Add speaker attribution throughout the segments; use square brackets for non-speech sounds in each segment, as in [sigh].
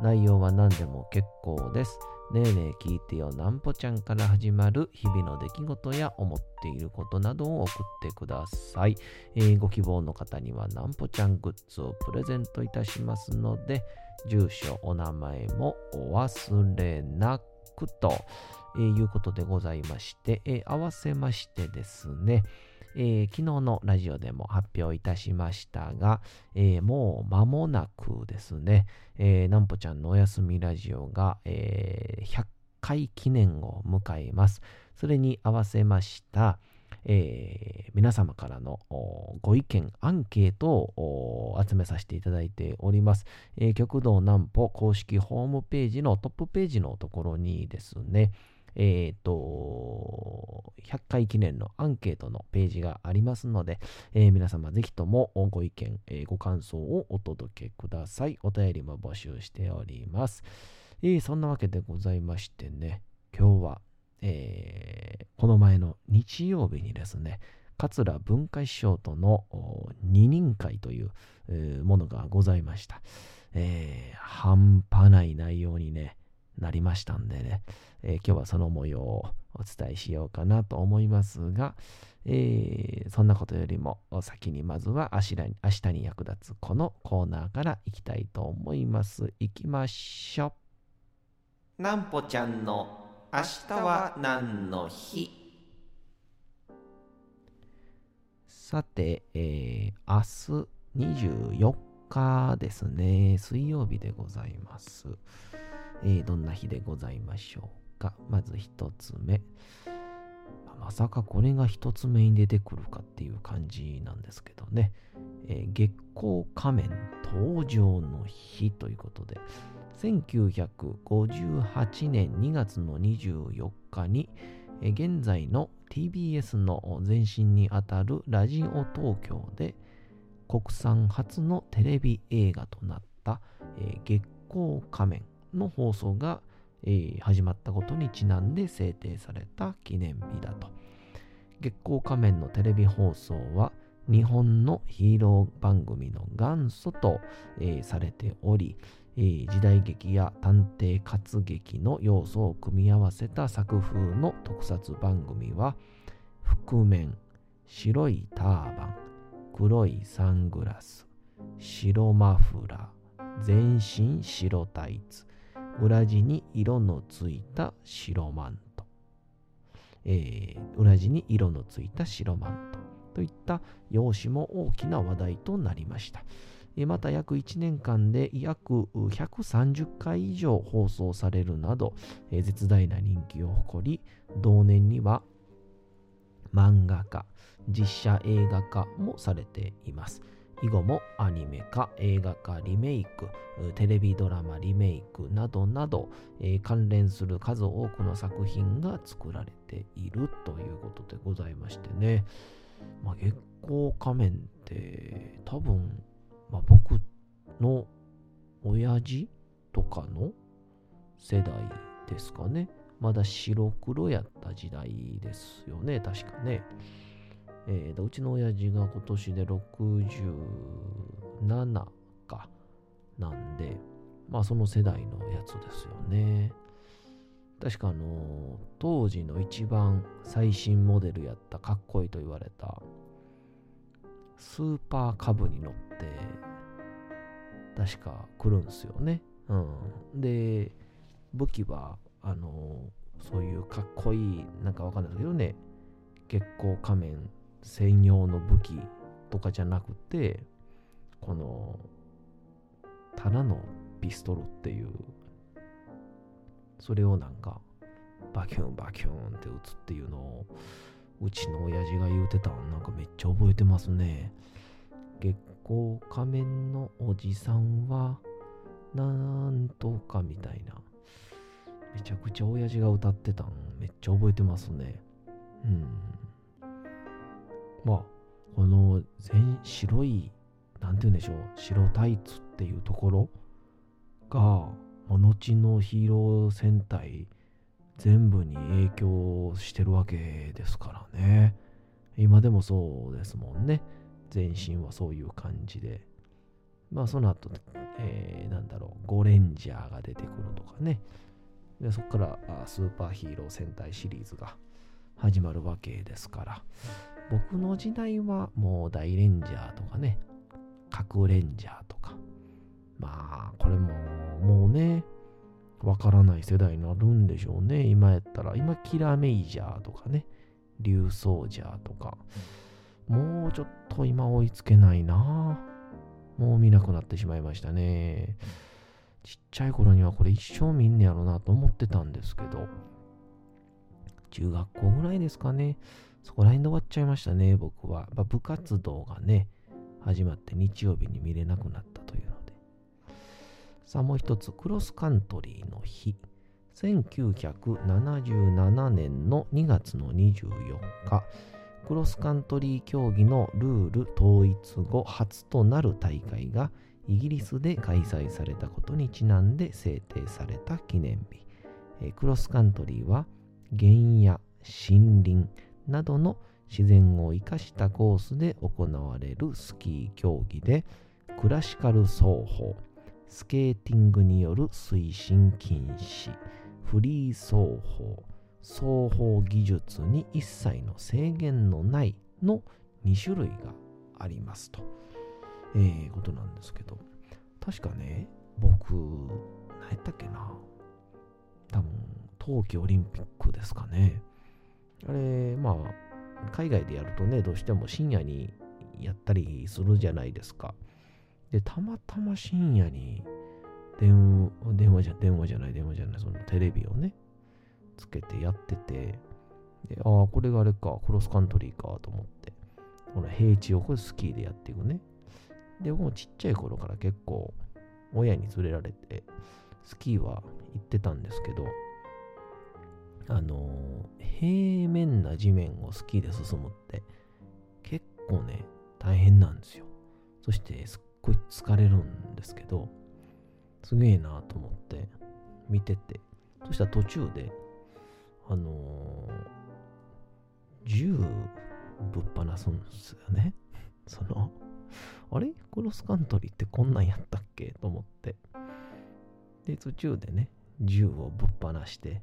Speaker 1: 内容は何でも結構です。ねえねえ聞いてよなんぽちゃんから始まる日々の出来事や思っていることなどを送ってください。えーご希望の方にはなんぽちゃんグッズをプレゼントいたしますので、住所、お名前もお忘れなくと、えーいうことでございまして、えー合わせましてですね、えー昨日のラジオでも発表いたしましたが、えーもう間もなくですね、えーなんぽちゃんのおやすみラジオが、えー100回記念を迎えます。それに合わせました、えー皆様からのご意見、アンケートを集めさせていただいております。えー極道南歩公式ホームページのトップページのところにですね、えっ、と、100回記念のアンケートのページがありますので、えー皆様ぜひともご意見、えーご感想をお届けください。お便りも募集しております。えそんなわけでございましてね、今日は、えこの前の日曜日にですね、桂文化師匠との二人会という、ものがございました。えー半端ない内容にね、なりましたんでね、えー今日はその模様をお伝えしようかなと思いますが、えーそんなことよりも先にまずは明日に明日に役立つこのコーナーからいきたいと思います。いきましょう。なんぽちゃんの明日は何の日？さて、えー明日24日ですね、水曜日でございます。えーどんな日でございましょうか。まず一つ目。まさかこれが一つ目に出てくるかっていう感じなんですけどね。えー月光仮面登場の日ということで、1958年2月の24日に、えー現在の TBS の前身にあたるラジオ東京で国産初のテレビ映画となった、えー月光仮面の放送が、えー始まったことにちなんで制定された記念日だと。月光仮面のテレビ放送は日本のヒーロー番組の元祖と、えーされており、えー時代劇や探偵活劇の要素を組み合わせた作風の特撮番組は覆面、白いターバン、黒いサングラス、白マフラー、全身白タイツ、裏地に色のついた白マント、えー裏地に色のついた白マントといった用紙も大きな話題となりました。また約1年間で約130回以上放送されるなど、え絶大な人気を誇り、同年には漫画化、実写映画化もされています。以後もアニメ化、映画化、リメイク、テレビドラマリメイクなどなど、えー関連する数多くの作品が作られているということでございましてね。まあ、月光仮面って多分、まあ、僕の親父とかの世代ですかね。まだ白黒やった時代ですよね、確かね。えーうちの親父が今年で67かなんで、まあその世代のやつですよね。確かあの当時の一番最新モデルやったかっこいいと言われたスーパーカブに乗って確か来るんですよね。うん。で、武器はあのそういうかっこいい、なんかわかんないですけどね、月光仮面専用の武器とかじゃなくて、この、ただのピストルっていう、それをなんか、バキュンバキュンって撃つっていうのを、うちの親父が言うてたんなんかめっちゃ覚えてますね。月光仮面のおじさんは、なんとかみたいな。めちゃくちゃ親父が歌ってたんめっちゃ覚えてますね。うん。まあ、この全白い、なんて言うんでしょう、白タイツっていうところが、後のヒーロー戦隊全部に影響してるわけですからね。今でもそうですもんね。全身はそういう感じで。まあその後、えー、なんだろう、ゴレンジャーが出てくるとかね。でそこからスーパーヒーロー戦隊シリーズが始まるわけですから。僕の時代はもう大レンジャーとかね、核レンジャーとか。まあ、これももうね、わからない世代になるんでしょうね。今やったら、今キラメイジャーとかね、竜ソージャーとか。もうちょっと今追いつけないなもう見なくなってしまいましたね。ちっちゃい頃にはこれ一生見んねやろなと思ってたんですけど、中学校ぐらいですかね。そこら辺で終わっちゃいましたね、僕は。部活動がね、始まって日曜日に見れなくなったというので。さあ、もう一つ、クロスカントリーの日。1977年の2月の24日、クロスカントリー競技のルール統一後初となる大会がイギリスで開催されたことにちなんで制定された記念日。クロスカントリーは原野、森林などの自然を生かしたコースで行われるスキー競技でクラシカル走法、スケーティングによる推進禁止、フリー走法、双方技術に一切の制限のないの2種類がありますと、えー、ことなんですけど、確かね、僕、何やったっけな、多分、冬季オリンピックですかね。あれ、まあ、海外でやるとね、どうしても深夜にやったりするじゃないですか。で、たまたま深夜に電話、電話じゃ、電話じゃない、電話じゃない、そのテレビをね、つけてやってて、で、ああ、これがあれか、クロスカントリーかと思って、この平地をこれスキーでやっていくね。で、僕もちっちゃい頃から結構、親に連れられて、スキーは行ってたんですけど、あの、平面な地面をスキーで進むって結構ね、大変なんですよ。そしてすっごい疲れるんですけど、すげえなと思って見てて、そしたら途中であのー、銃ぶっ放すんですよね。[laughs] その、あれ？クロスカントリーってこんなんやったっけ？と思って。で、途中でね、銃をぶっ放して、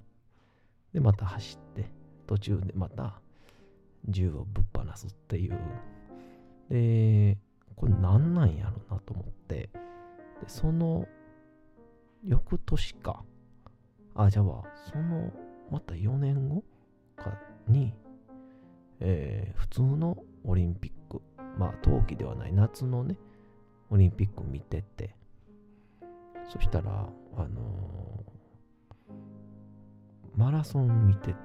Speaker 1: で、また走って、途中でまた銃をぶっ放すっていう。で、これ何なんやろなと思って、で、その翌年か。あ、じゃあ、そのまた4年後かに、えー、普通のオリンピック、まあ冬季ではない夏のね、オリンピック見てて、そしたら、あのー、マラソン見てて、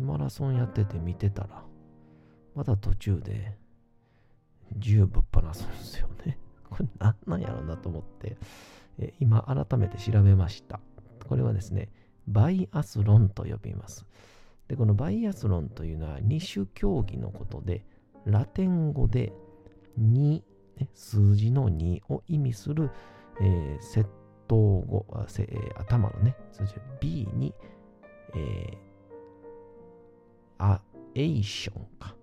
Speaker 1: マラソンやってて見てたら、また途中で銃ぶっ放すんですよね。[laughs] これ何なんやろなと思って、え今改めて調べました。これはですね、バイアスロンと呼びます。で、このバイアスロンというのは二種競技のことで、ラテン語で2、ね、数字の2を意味する、えー、窃盗語、え、頭のね、数字 B に、えー、アエイションか。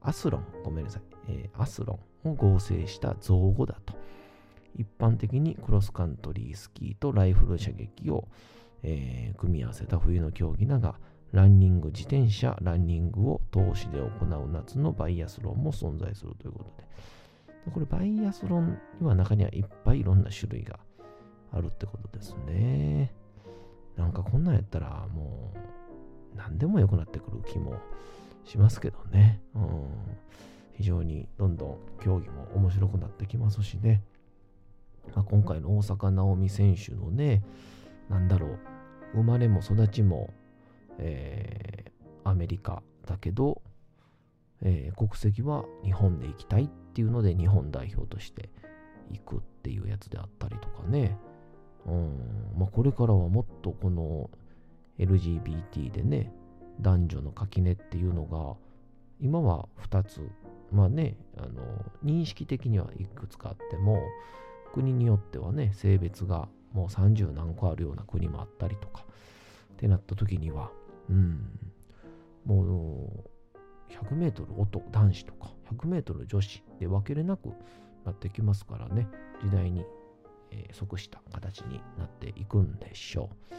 Speaker 1: アスロン、ごめんなさい。えー、アスロンを合成した造語だと。一般的にクロスカントリースキーとライフル射撃を、えー、組み合わせた冬の競技だが、ランニング、自転車、ランニングを投資で行う夏のバイアスロンも存在するということで。これ、バイアスロンには中にはいっぱいいろんな種類があるってことですね。なんかこんなんやったらもう何でも良くなってくる気もしますけどね。うん、非常にどんどん競技も面白くなってきますしね。まあ、今回の大坂なおみ選手のね、なんだろう、生まれも育ちも、えー、アメリカだけど、えー、国籍は日本で行きたいっていうので日本代表として行くっていうやつであったりとかね。うん。まあ、これからはもっとこの LGBT でね、男女の垣根っていうのが、今は2つ、まあね、あの認識的にはいくつかあっても、国によってはね、性別がもう30何個あるような国もあったりとか、ってなった時には、うん、もう100メートル男子とか100メートル女子で分けれなくなってきますからね、時代に、即した形になっていくんでしょう。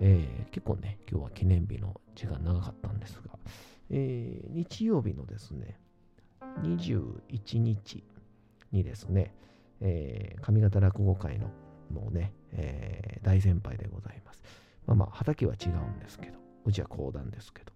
Speaker 1: えー、結構ね、今日は記念日の時間長かったんですが、えー、日曜日のですね、21日にですね、えー、上方落語会のもうね、えー、大先輩でございます。まあまあ、畑は違うんですけど、うちは講談ですけど、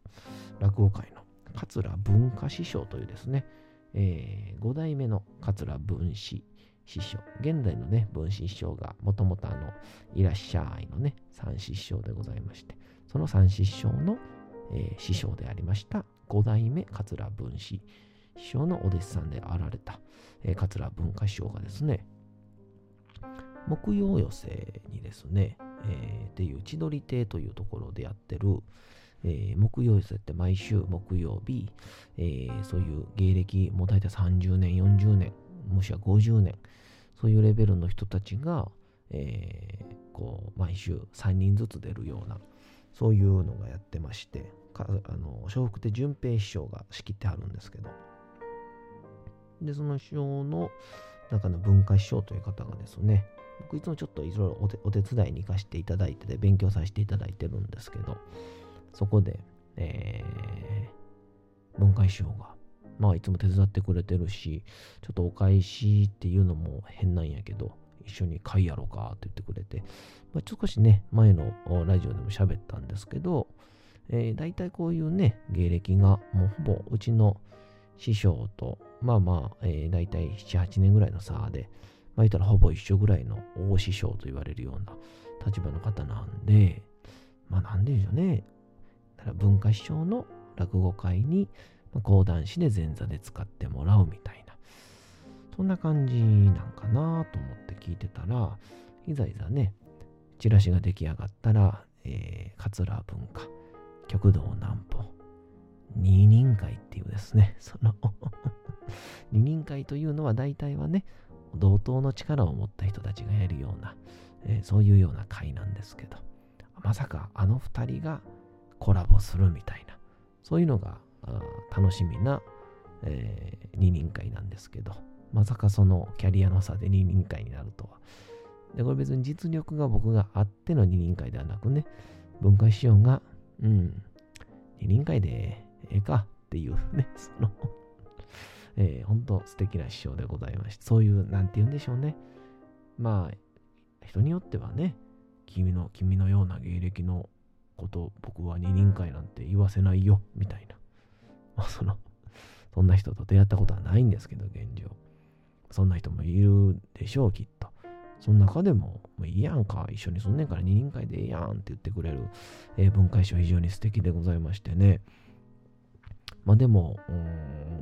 Speaker 1: 落語会の桂文化師匠というですね、えー、5代目の桂文史師匠。現代のね、文史師匠がもともとあの、いらっしゃいのね、三師匠でございまして、その三師匠の、えー、師匠でありました五代目桂文史師匠のお弟子さんであられた、えー、桂文化師匠がですね、木曜寄せにですね、えー、っていう千鳥亭というところでやってる、えー、木曜寄せって毎週木曜日、えー、そういう芸歴もう大体30年、40年、もしくは50年、そういうレベルの人たちが、えー、こう毎週3人ずつ出るようなそういうのがやってましてあの笑福亭淳平師匠が仕切ってはるんですけど。でその師匠の中の文化師匠という方がですね僕いつもちょっといろいろお手伝いに行かせていただいてて勉強させていただいてるんですけどそこで、えー、文化師匠がまあいつも手伝ってくれてるしちょっとお返しっていうのも変なんやけど一緒に会やろうかって言ってくれて、まあ、少しね、前のラジオでも喋ったんですけど、えー、大体こういうね、芸歴がもうほぼうちの師匠と、まあまあ、えー、大体7、8年ぐらいの差で、まあ言ったらほぼ一緒ぐらいの大師匠と言われるような立場の方なんで、まあなんでしょうね。だから文化師匠の落語会に講談師で前座で使ってもらうみたいな。そんな感じなんかなと思って聞いてたら、いざいざね、チラシが出来上がったら、えー、桂文化、極道南歩、二人会っていうですね、[laughs] その二人会というのは大体はね、同等の力を持った人たちがやるような、えー、そういうような会なんですけど、まさかあの二人がコラボするみたいな、そういうのが楽しみな、えー、二人会なんですけど、まさかそのキャリアの差で二人会になるとは。で、これ別に実力が僕があっての二人会ではなくね、文化師匠が、うん、二人会でええかっていうね、[laughs] そのえー、本当素敵な師匠でございまして、そういう、なんて言うんでしょうね。まあ、人によってはね、君の、君のような芸歴のこと僕は二人会なんて言わせないよ、みたいな。[laughs] その、そんな人と出会ったことはないんですけど、現状。そんな人もいるでしょう、きっと。その中でも、もういいやんか、一緒にそんねんから二人会でええやんって言ってくれる、えー、文化師匠非常に素敵でございましてね。まあでも、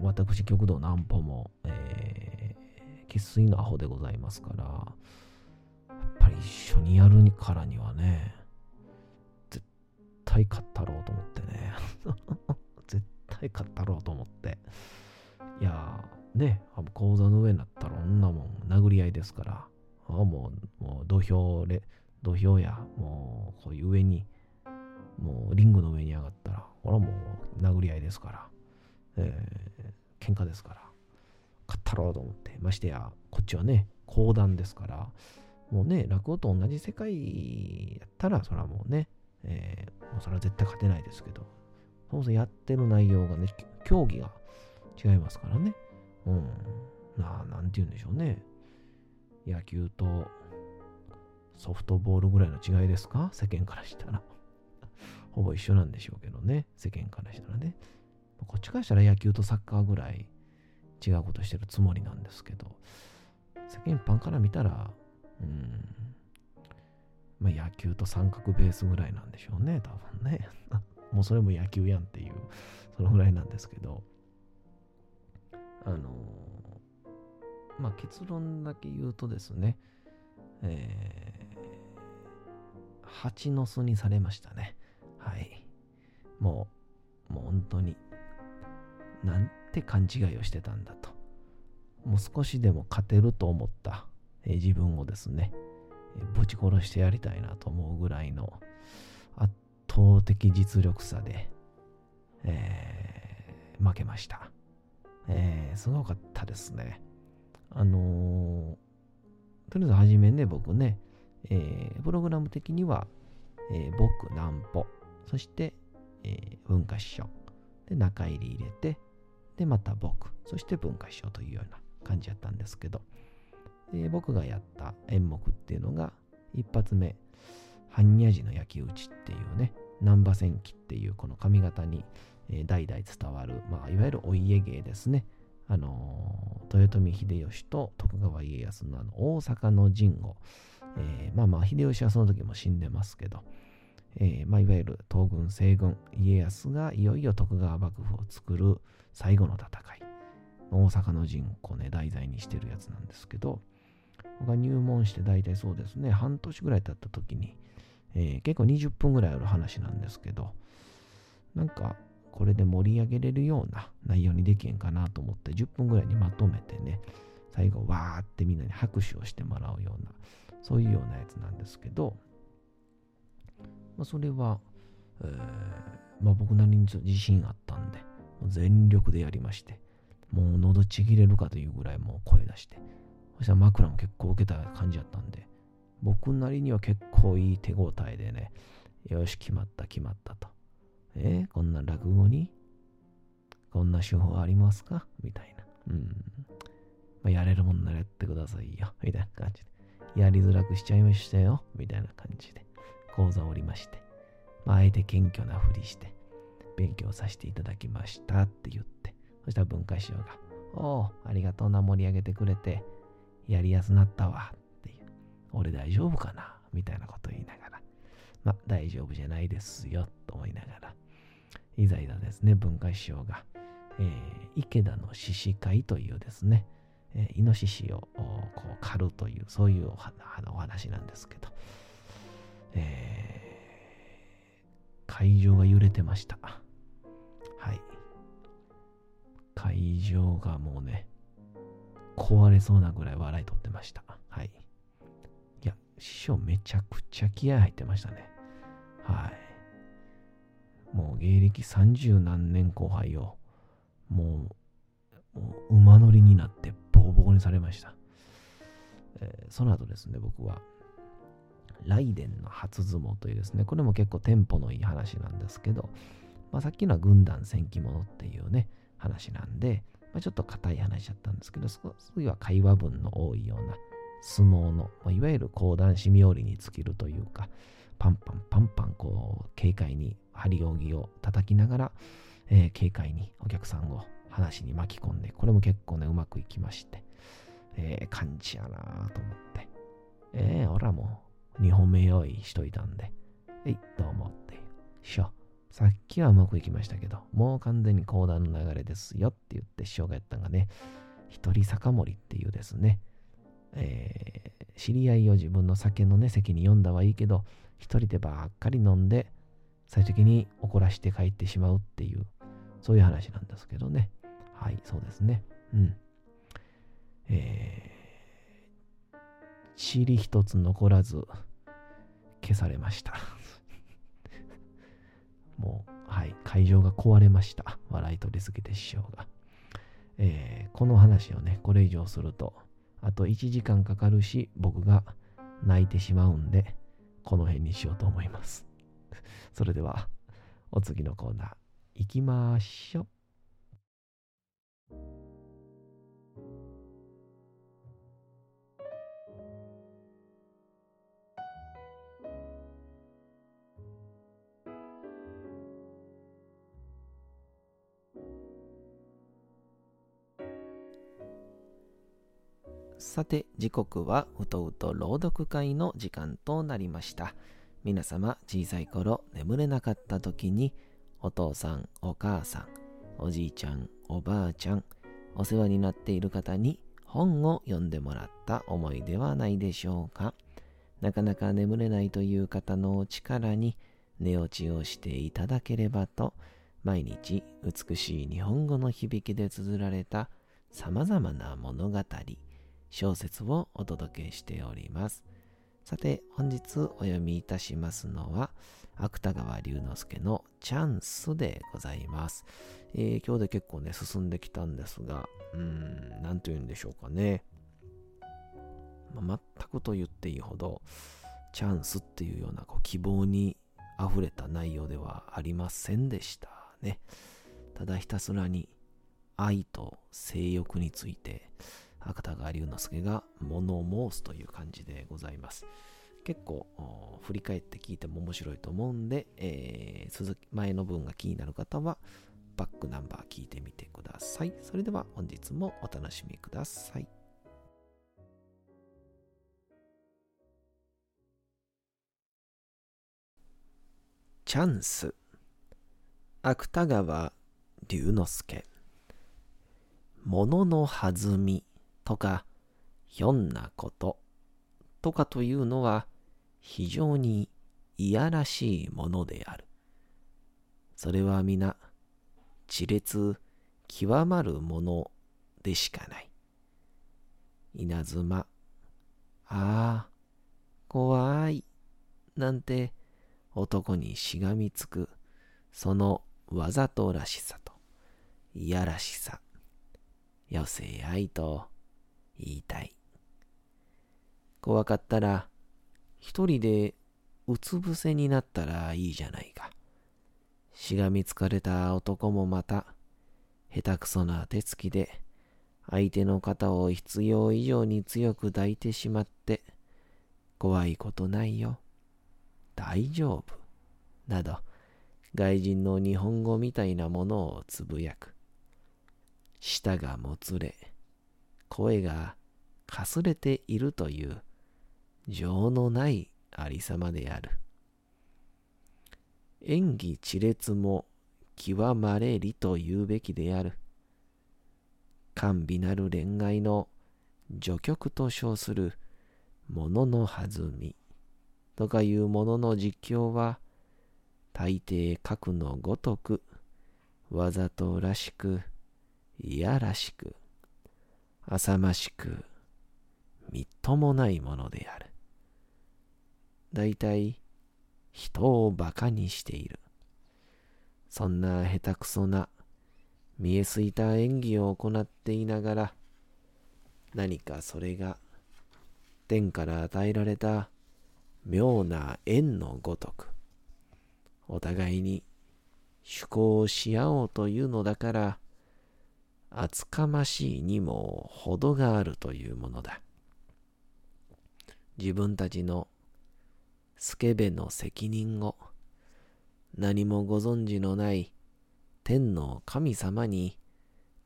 Speaker 1: 私、極道南歩も、えー、生粋のアホでございますから、やっぱり一緒にやるからにはね、絶対勝ったろうと思ってね。絶 [laughs] 対勝ったろうと思って。いやー、ね、講座の上になったら女もん殴り合いですから、あもうもう土俵で、土俵や、もうこういう上に、もうリングの上に上がったら、これはもう殴り合いですから、えー、喧嘩ですから、勝ったろうと思って、ましてや、こっちはね、講談ですから、もうね、落語と同じ世界やったら、それはもうね、えー、もうそれは絶対勝てないですけど、そもそもやってる内容がね、競技が違いますからね。うん。ななんて言うんでしょうね。野球とソフトボールぐらいの違いですか？世間からしたら。[laughs] ほぼ一緒なんでしょうけどね。世間からしたらね。こっちからしたら野球とサッカーぐらい違うことしてるつもりなんですけど、世間一般から見たら、うん、まあ野球と三角ベースぐらいなんでしょうね、多分ね。[laughs] もうそれも野球やんっていう、そのぐらいなんですけど、あのまあ結論だけ言うとですね、えー、蜂の巣にされましたね。はい。もう、もう本当に、なんて勘違いをしてたんだと。もう少しでも勝てると思った、えー、自分をですね、ぶち殺してやりたいなと思うぐらいの圧倒的実力差で、えー、負けました。えー、すごかったですね。あのとりあえず初めね、僕ね、えプログラム的には、え僕、南歩、そして、え文化師匠、で、中入り入れて、で、また僕、そして文化師匠というような感じやったんですけど、え僕がやった演目っていうのが、一発目、般若寺の焼き打ちっていうね、南波戦記っていうこの髪型に、代々伝わる、まあ、いわゆるお家芸ですね。あの豊臣秀吉と徳川家康のあの大阪の陣を、えー、まあまあ秀吉はその時も死んでますけど、えー、まあ、いわゆる東軍西軍家康がいよいよ徳川幕府を作る最後の戦い。大阪の陣をね題材にしてるやつなんですけど。僕が入門して大体そうですね。半年ぐらい経った時に、えー、結構20分ぐらいある話なんですけどなんかこれで盛り上げれるような内容にできへんかなと思って10分ぐらいにまとめてね最後わーってみんなに拍手をしてもらうようなそういうようなやつなんですけど、まあ、それは、えーまあ、僕なりに自信あったんで全力でやりましてもう喉ちぎれるかというぐらいもう声出してそしたら枕も結構受けた感じやったんで僕なりには結構いい手応えでねよし決まった決まったとえー、こんな落語にこんな手法ありますか？みたいな。うん。まあ、やれるもんならやってくださいよ。みたいな感じで。やりづらくしちゃいましたよ。みたいな感じで。講座を降りまして。まあ、えて謙虚なふりして、勉強させていただきましたって言って。そしたら文化師匠が、おお、ありがとうな、盛り上げてくれて、やりやすなったわ。俺大丈夫かな？みたいなこと言いながら。まあ、大丈夫じゃないですよ。と思いながら。いざいざですね、文化師匠が、えー、池田の獅子会というですね、えー、イノシシをこう狩るという、そういうお話なんですけど、えー、会場が揺れてました。はい。会場がもうね、壊れそうなぐらい笑い取ってました。はい。師匠めちゃくちゃ気合入ってましたね。はい。もう芸歴三十何年後輩を、もう、もう馬乗りになってボコボコにされました。えー、その後ですね、僕は、雷電の初相撲というですね、これも結構テンポのいい話なんですけど、まあ、さっきのは軍団戦記物っていうね、話なんで、まあ、ちょっと硬い話だったんですけど、次は会話文の多いような相撲の、まあ、いわゆる講談師冥利に尽きるというか、パンパンパンパンこう軽快に針扇を叩きながら、えー、軽快にお客さんを話に巻き込んで、これも結構ね、うまくいきまして、えー、感じやなと思って、えー、俺はもう2本目用意しといたんで、えい、どうもっていう。師匠、さっきはうまくいきましたけど、もう完全に講談の流れですよって言って師匠がやったのがね、一人酒盛りっていうですね、えー、知り合いを自分の酒のね、席に読んだはいいけど、一人でばっかり飲んで、最終的に怒らして帰ってしまうっていう、そういう話なんですけどね。はい、そうですね。うん。えー、塵一つ残らず消されました。[laughs] もう、はい、会場が壊れました。笑い取りすぎて師匠が。えー、この話をね、これ以上すると、あと1時間かかるし、僕が泣いてしまうんで、この辺にしようと思います。それでは、お次のコーナー、行きましょう。さて、時刻はうとうと朗読会の時間となりました。皆様、小さい頃眠れなかった時に、お父さん、お母さん、おじいちゃん、おばあちゃん、お世話になっている方に本を読んでもらった思いではないでしょうか？なかなか眠れないという方のお力に寝落ちをしていただければと、毎日美しい日本語の響きで綴られた様々な物語、小説をお届けしております。さて、本日お読みいたしますのは、芥川龍之介のチャンスでございます。えー、今日で結構ね、進んできたんですが、うーん、なんと言うんでしょうかね。まあ、全くと言っていいほど、チャンスっていうようなこう希望に溢れた内容ではありませんでしたね。ただひたすらに愛と性欲について、芥川龍之介が物申すという感じでございます。結構振り返って聞いても面白いと思うんで、えー、続き前の文が気になる方はバックナンバー聞いてみてください。それでは本日もお楽しみください。チャンス芥川龍之介物の弾みとかひょんなこととかというのは非常にいやらしいものである。それは皆、熾烈極まるものでしかない。稲妻、ああ、怖い、なんて男にしがみつく、そのわざとらしさと、いやらしさ、よせあいと言いたい。怖かったら、一人でうつ伏せになったらいいじゃないか。しがみつかれた男もまた、下手くそな手つきで、相手の肩を必要以上に強く抱いてしまって、怖いことないよ。大丈夫。など、外人の日本語みたいなものをつぶやく。舌がもつれ、声がかすれているという情のないありさまである。演技地列も極まれりと言うべきである。甘美なる恋愛の序曲と称するものの弾みとかいうものの実況は大抵核のごとくわざとらしくいやらしく浅ましくみっともないものである。大体人を馬鹿にしている。そんな下手くそな見えすいた演技を行っていながら何かそれが天から与えられた妙な縁のごとくお互いに趣向し合おうというのだから厚かましいにも程があるというものだ。自分たちのスケベの責任を何もご存知のない天の神様に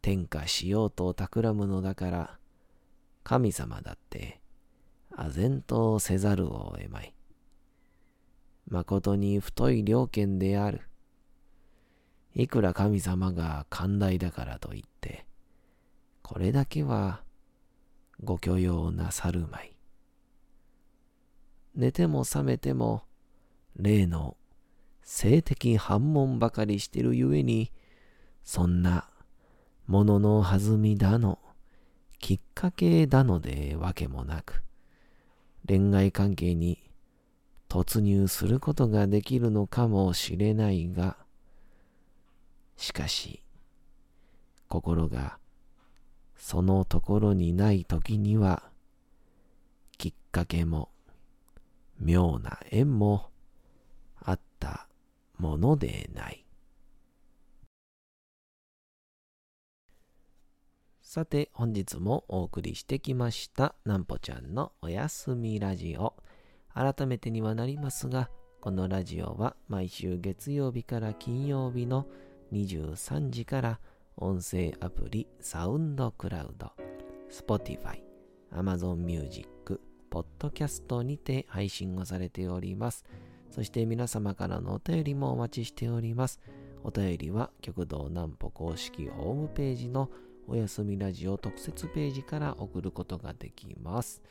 Speaker 1: 天下しようと企むのだから神様だって唖然とせざるを得まい。誠に太い良犬である。いくら神様が寛大だからといって、これだけはご許容なさるまい。寝ても覚めても、例の性的反問ばかりしてるゆえに、そんなものの弾みだの、きっかけだのでわけもなく、恋愛関係に突入することができるのかもしれないが、しかし、心がそのところにない時には、きっかけも妙な縁もあったものでない。さて本日もお送りしてきましたなんぽちゃんのおやすみラジオ。改めてにはなりますが、このラジオは毎週月曜日から金曜日の23時から音声アプリサウンドクラウド、Spotify、Amazon Music、Podcast にて配信をされております。そして皆様からのお便りもお待ちしております。お便りは極道南歩公式ホームページのおやすみラジオ特設ページから送ることができます。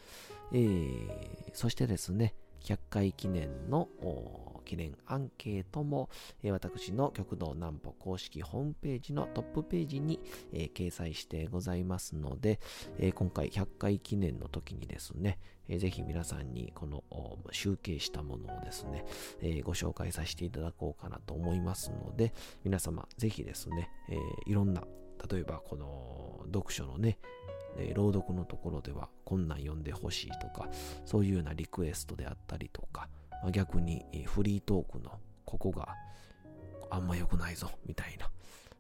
Speaker 1: えー、そしてですね、100回記念の記念アンケートも、えー、私の極道南歩公式ホームページのトップページに、えー、掲載してございますので、えー、今回100回記念の時にですね、えー、ぜひ皆さんにこの集計したものをですね、えー、ご紹介させていただこうかなと思いますので、皆様ぜひですね、えー、いろんな例えばこの読書のね、え朗読のところではこんなん読んでほしいとか、そういうようなリクエストであったりとか、まあ、逆にフリートークのここがあんま良くないぞみたいな、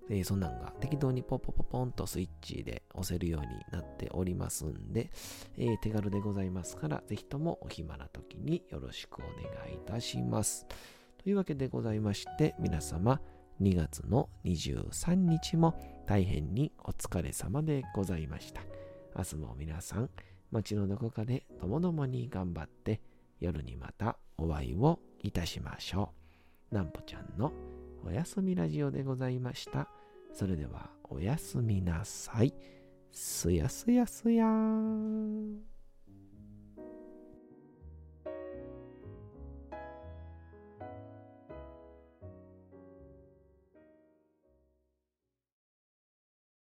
Speaker 1: え、そんなんが適当にポポポポンとスイッチで押せるようになっておりますんで、え、手軽でございますから、ぜひともお暇な時によろしくお願いいたします。というわけでございまして、皆様、2月の23日も大変にお疲れ様でございました。明日も皆さん、街のどこかでともどもに頑張って、夜にまたお会いをいたしましょう。なんぽちゃんのおやすみラジオでございました。それではおやすみなさい。すやすやすやーん。